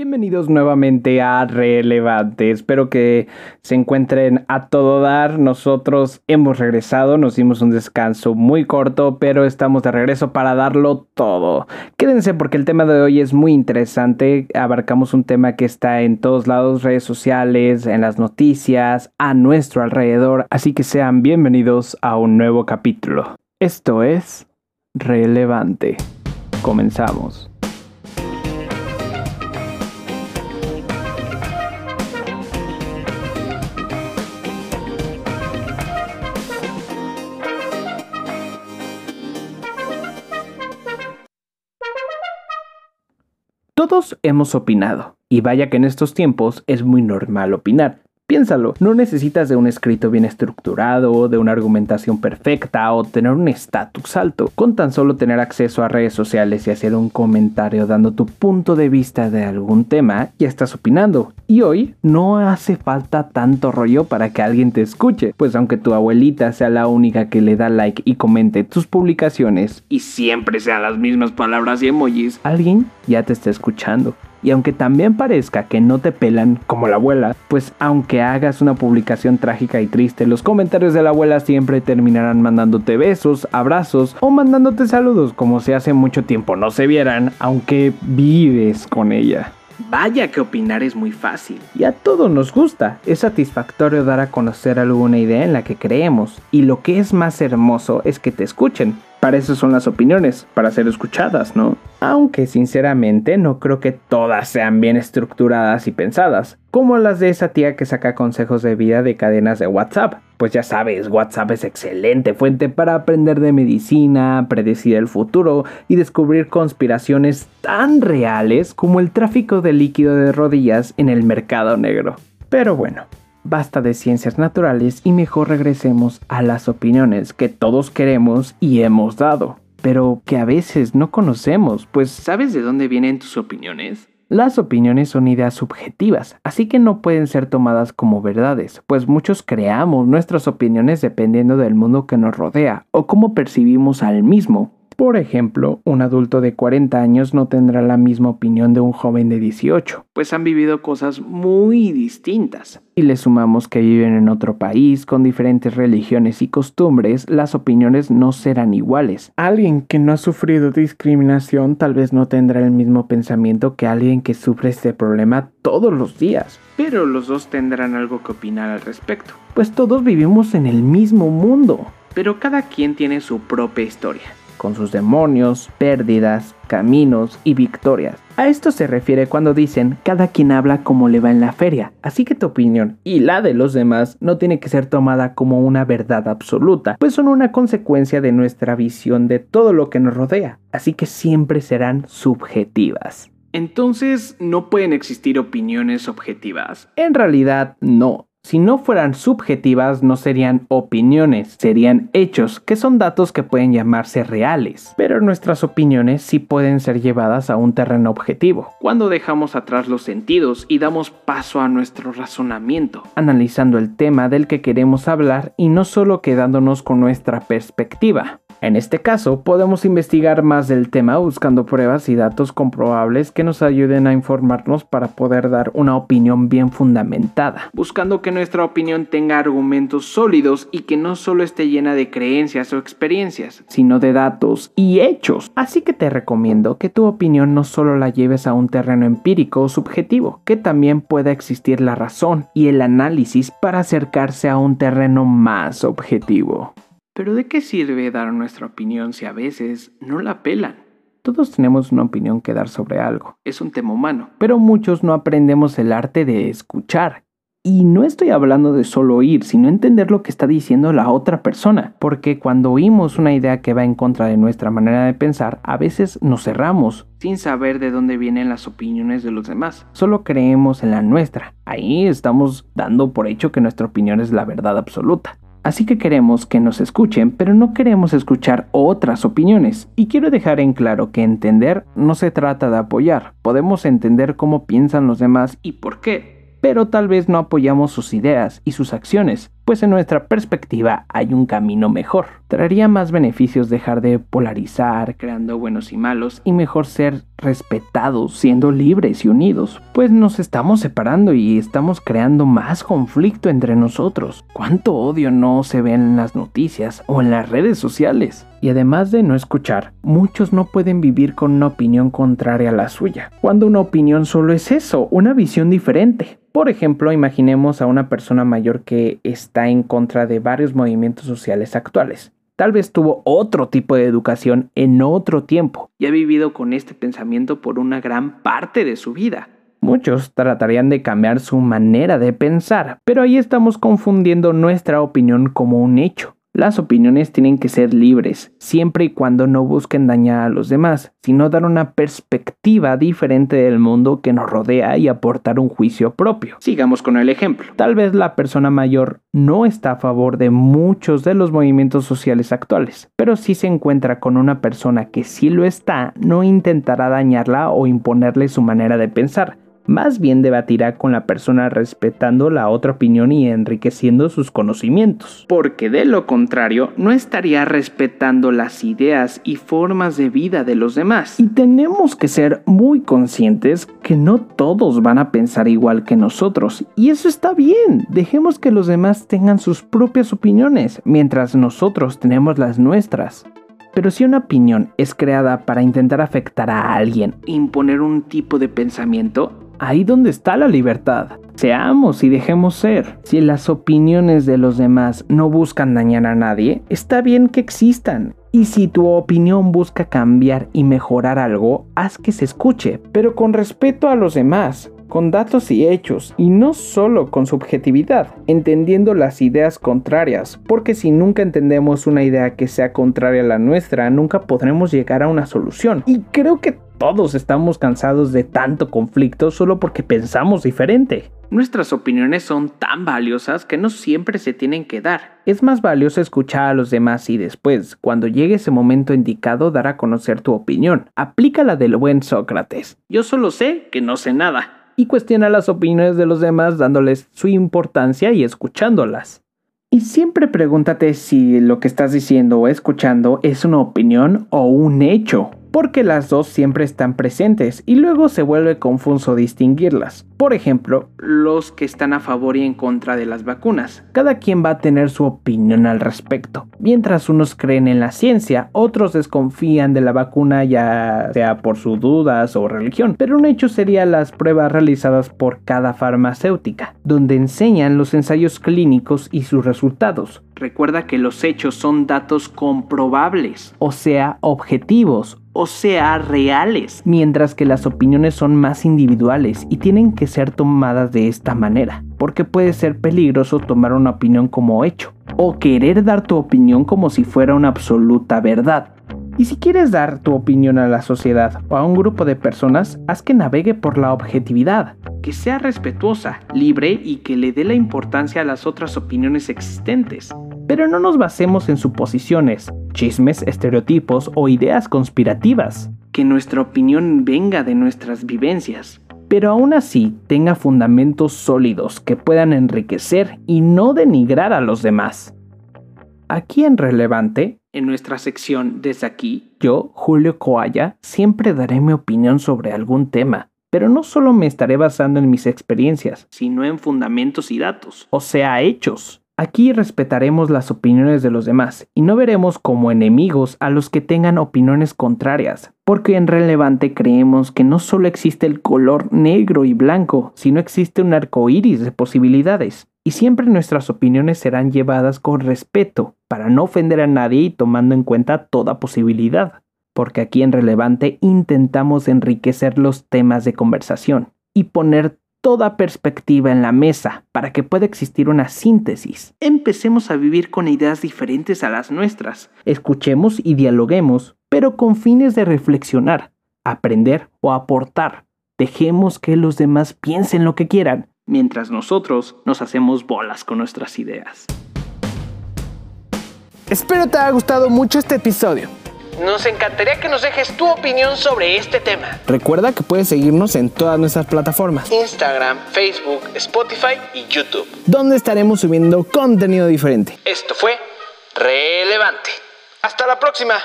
Bienvenidos nuevamente a Relevante. Espero que se encuentren a todo dar. Nosotros hemos regresado, nos dimos un descanso muy corto, pero estamos de regreso para darlo todo. Quédense porque el tema de hoy es muy interesante. Abarcamos un tema que está en todos lados, redes sociales, en las noticias, a nuestro alrededor. Así que sean bienvenidos a un nuevo capítulo. Esto es Relevante. Comenzamos. Todos hemos opinado, y vaya que en estos tiempos es muy normal opinar, Piénsalo, no necesitas de un escrito bien estructurado, de una argumentación perfecta o tener un estatus alto. Con tan solo tener acceso a redes sociales y hacer un comentario dando tu punto de vista de algún tema, ya estás opinando. Y hoy no hace falta tanto rollo para que alguien te escuche, pues aunque tu abuelita sea la única que le da like y comente tus publicaciones y siempre sean las mismas palabras y emojis, alguien ya te está escuchando. Y aunque también parezca que no te pelan como la abuela, pues aunque hagas una publicación trágica y triste, los comentarios de la abuela siempre terminarán mandándote besos, abrazos o mandándote saludos como si hace mucho tiempo no se vieran, aunque vives con ella. Vaya que opinar es muy fácil. Y a todos nos gusta. Es satisfactorio dar a conocer alguna idea en la que creemos. Y lo que es más hermoso es que te escuchen. Para eso son las opiniones, para ser escuchadas, ¿no? Aunque sinceramente no creo que todas sean bien estructuradas y pensadas, como las de esa tía que saca consejos de vida de cadenas de WhatsApp. Pues ya sabes, WhatsApp es excelente fuente para aprender de medicina, predecir el futuro y descubrir conspiraciones tan reales como el tráfico de líquido de rodillas en el mercado negro. Pero bueno, Basta de ciencias naturales y mejor regresemos a las opiniones que todos queremos y hemos dado, pero que a veces no conocemos, pues ¿sabes de dónde vienen tus opiniones? Las opiniones son ideas subjetivas, así que no pueden ser tomadas como verdades, pues muchos creamos nuestras opiniones dependiendo del mundo que nos rodea o cómo percibimos al mismo. Por ejemplo, un adulto de 40 años no tendrá la misma opinión de un joven de 18, pues han vivido cosas muy distintas. Y le sumamos que viven en otro país con diferentes religiones y costumbres, las opiniones no serán iguales. Alguien que no ha sufrido discriminación tal vez no tendrá el mismo pensamiento que alguien que sufre este problema todos los días. Pero los dos tendrán algo que opinar al respecto, pues todos vivimos en el mismo mundo. Pero cada quien tiene su propia historia con sus demonios, pérdidas, caminos y victorias. A esto se refiere cuando dicen cada quien habla como le va en la feria, así que tu opinión y la de los demás no tiene que ser tomada como una verdad absoluta, pues son una consecuencia de nuestra visión de todo lo que nos rodea, así que siempre serán subjetivas. Entonces, ¿no pueden existir opiniones objetivas? En realidad, no. Si no fueran subjetivas, no serían opiniones, serían hechos, que son datos que pueden llamarse reales. Pero nuestras opiniones sí pueden ser llevadas a un terreno objetivo, cuando dejamos atrás los sentidos y damos paso a nuestro razonamiento, analizando el tema del que queremos hablar y no solo quedándonos con nuestra perspectiva. En este caso, podemos investigar más del tema buscando pruebas y datos comprobables que nos ayuden a informarnos para poder dar una opinión bien fundamentada, buscando que nuestra opinión tenga argumentos sólidos y que no solo esté llena de creencias o experiencias, sino de datos y hechos. Así que te recomiendo que tu opinión no solo la lleves a un terreno empírico o subjetivo, que también pueda existir la razón y el análisis para acercarse a un terreno más objetivo. Pero ¿de qué sirve dar nuestra opinión si a veces no la pelan? Todos tenemos una opinión que dar sobre algo, es un tema humano, pero muchos no aprendemos el arte de escuchar. Y no estoy hablando de solo oír, sino entender lo que está diciendo la otra persona, porque cuando oímos una idea que va en contra de nuestra manera de pensar, a veces nos cerramos, sin saber de dónde vienen las opiniones de los demás. Solo creemos en la nuestra. Ahí estamos dando por hecho que nuestra opinión es la verdad absoluta. Así que queremos que nos escuchen, pero no queremos escuchar otras opiniones. Y quiero dejar en claro que entender no se trata de apoyar. Podemos entender cómo piensan los demás y por qué, pero tal vez no apoyamos sus ideas y sus acciones, pues en nuestra perspectiva hay un camino mejor. Traería más beneficios dejar de polarizar, creando buenos y malos, y mejor ser respetados, siendo libres y unidos, pues nos estamos separando y estamos creando más conflicto entre nosotros. ¿Cuánto odio no se ve en las noticias o en las redes sociales? Y además de no escuchar, muchos no pueden vivir con una opinión contraria a la suya, cuando una opinión solo es eso, una visión diferente. Por ejemplo, imaginemos a una persona mayor que está en contra de varios movimientos sociales actuales. Tal vez tuvo otro tipo de educación en otro tiempo y ha vivido con este pensamiento por una gran parte de su vida. Muchos tratarían de cambiar su manera de pensar, pero ahí estamos confundiendo nuestra opinión como un hecho. Las opiniones tienen que ser libres, siempre y cuando no busquen dañar a los demás, sino dar una perspectiva diferente del mundo que nos rodea y aportar un juicio propio. Sigamos con el ejemplo. Tal vez la persona mayor no está a favor de muchos de los movimientos sociales actuales, pero si se encuentra con una persona que sí lo está, no intentará dañarla o imponerle su manera de pensar, más bien debatirá con la persona respetando la otra opinión y enriqueciendo sus conocimientos, porque de lo contrario no estaría respetando las ideas y formas de vida de los demás. Y tenemos que ser muy conscientes que no todos van a pensar igual que nosotros, y eso está bien, dejemos que los demás tengan sus propias opiniones, mientras nosotros tenemos las nuestras. Pero si una opinión es creada para intentar afectar a alguien, imponer un tipo de pensamiento, ahí donde está la libertad. Seamos y dejemos ser. Si las opiniones de los demás no buscan dañar a nadie, está bien que existan. Y si tu opinión busca cambiar y mejorar algo, haz que se escuche, pero con respeto a los demás con datos y hechos, y no solo con subjetividad, entendiendo las ideas contrarias, porque si nunca entendemos una idea que sea contraria a la nuestra, nunca podremos llegar a una solución. Y creo que todos estamos cansados de tanto conflicto solo porque pensamos diferente. Nuestras opiniones son tan valiosas que no siempre se tienen que dar. Es más valioso escuchar a los demás y después, cuando llegue ese momento indicado, dar a conocer tu opinión. Aplica la del buen Sócrates. Yo solo sé que no sé nada. Y cuestiona las opiniones de los demás dándoles su importancia y escuchándolas. Y siempre pregúntate si lo que estás diciendo o escuchando es una opinión o un hecho porque las dos siempre están presentes y luego se vuelve confuso distinguirlas. Por ejemplo, los que están a favor y en contra de las vacunas. Cada quien va a tener su opinión al respecto. Mientras unos creen en la ciencia, otros desconfían de la vacuna ya sea por sus dudas o religión. Pero un hecho sería las pruebas realizadas por cada farmacéutica, donde enseñan los ensayos clínicos y sus resultados. Recuerda que los hechos son datos comprobables, o sea, objetivos, o sea, reales, mientras que las opiniones son más individuales y tienen que ser tomadas de esta manera, porque puede ser peligroso tomar una opinión como hecho, o querer dar tu opinión como si fuera una absoluta verdad. Y si quieres dar tu opinión a la sociedad o a un grupo de personas, haz que navegue por la objetividad, que sea respetuosa, libre y que le dé la importancia a las otras opiniones existentes. Pero no nos basemos en suposiciones, chismes, estereotipos o ideas conspirativas. Que nuestra opinión venga de nuestras vivencias, pero aún así tenga fundamentos sólidos que puedan enriquecer y no denigrar a los demás. Aquí en Relevante, en nuestra sección Desde aquí, yo, Julio Coaya, siempre daré mi opinión sobre algún tema, pero no solo me estaré basando en mis experiencias, sino en fundamentos y datos, o sea, hechos. Aquí respetaremos las opiniones de los demás y no veremos como enemigos a los que tengan opiniones contrarias, porque en relevante creemos que no solo existe el color negro y blanco, sino existe un arco iris de posibilidades. Y siempre nuestras opiniones serán llevadas con respeto, para no ofender a nadie y tomando en cuenta toda posibilidad. Porque aquí en relevante intentamos enriquecer los temas de conversación y poner toda perspectiva en la mesa para que pueda existir una síntesis. Empecemos a vivir con ideas diferentes a las nuestras. Escuchemos y dialoguemos, pero con fines de reflexionar, aprender o aportar. Dejemos que los demás piensen lo que quieran, mientras nosotros nos hacemos bolas con nuestras ideas. Espero te haya gustado mucho este episodio. Nos encantaría que nos dejes tu opinión sobre este tema. Recuerda que puedes seguirnos en todas nuestras plataformas. Instagram, Facebook, Spotify y YouTube. Donde estaremos subiendo contenido diferente. Esto fue Relevante. Hasta la próxima.